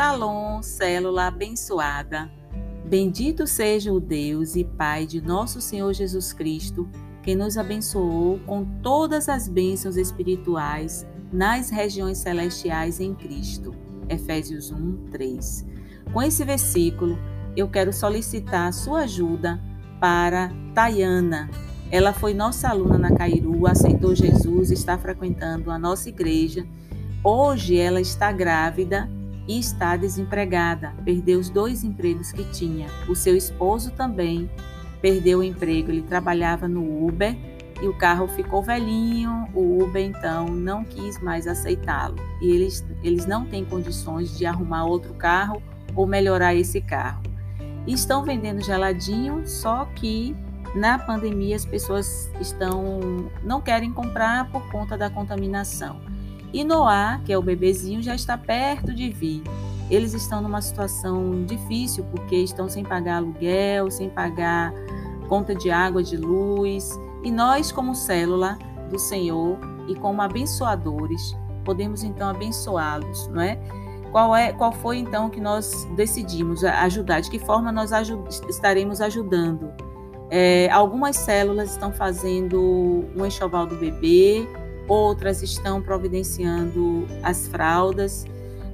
Shalom, célula abençoada. Bendito seja o Deus e Pai de nosso Senhor Jesus Cristo, que nos abençoou com todas as bênçãos espirituais nas regiões celestiais em Cristo. Efésios 1, 3. Com esse versículo, eu quero solicitar sua ajuda para Tayana. Ela foi nossa aluna na Cairu, aceitou Jesus, está frequentando a nossa igreja. Hoje ela está grávida e está desempregada. Perdeu os dois empregos que tinha. O seu esposo também perdeu o emprego. Ele trabalhava no Uber e o carro ficou velhinho. O Uber então não quis mais aceitá-lo. E eles, eles não têm condições de arrumar outro carro ou melhorar esse carro. Estão vendendo geladinho, só que na pandemia as pessoas estão não querem comprar por conta da contaminação. E Noah, que é o bebezinho, já está perto de vir. Eles estão numa situação difícil porque estão sem pagar aluguel, sem pagar conta de água, de luz. E nós, como célula do Senhor e como abençoadores, podemos então abençoá-los, não é? Qual é, qual foi então que nós decidimos ajudar? De que forma nós ajud estaremos ajudando? É, algumas células estão fazendo um enxoval do bebê, outras estão providenciando as fraldas,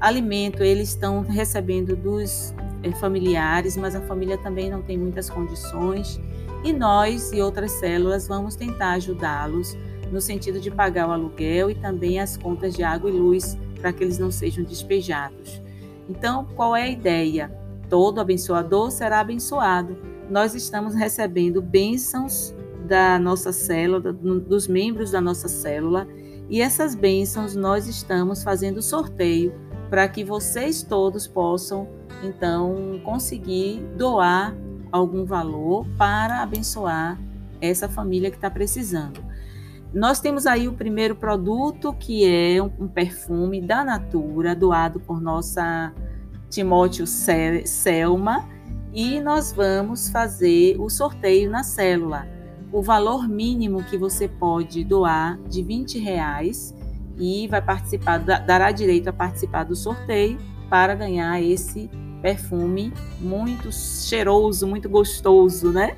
alimento eles estão recebendo dos eh, familiares, mas a família também não tem muitas condições e nós e outras células vamos tentar ajudá-los no sentido de pagar o aluguel e também as contas de água e luz para que eles não sejam despejados. Então, qual é a ideia? Todo abençoador será abençoado. Nós estamos recebendo bênçãos da nossa célula, dos membros da nossa célula, e essas bênçãos nós estamos fazendo sorteio para que vocês todos possam então conseguir doar algum valor para abençoar essa família que está precisando. Nós temos aí o primeiro produto que é um perfume da Natura doado por nossa Timóteo Selma. E nós vamos fazer o sorteio na célula o valor mínimo que você pode doar de 20 reais e vai participar, dará direito a participar do sorteio para ganhar esse perfume muito cheiroso, muito gostoso, né?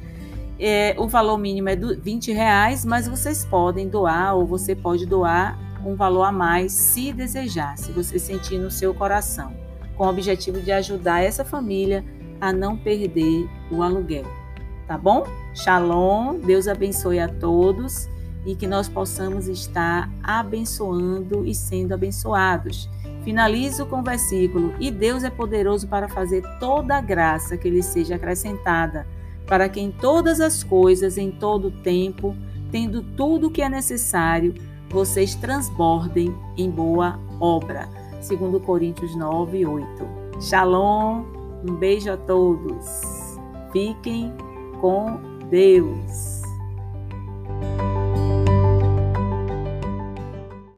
É, o valor mínimo é de 20 reais, mas vocês podem doar ou você pode doar um valor a mais se desejar, se você sentir no seu coração, com o objetivo de ajudar essa família a não perder o aluguel tá bom? Shalom, Deus abençoe a todos e que nós possamos estar abençoando e sendo abençoados. Finalizo com o versículo: E Deus é poderoso para fazer toda a graça que lhe seja acrescentada, para que em todas as coisas, em todo o tempo, tendo tudo o que é necessário, vocês transbordem em boa obra. Segundo Coríntios 9, 8. Shalom, um beijo a todos. Fiquem com Deus.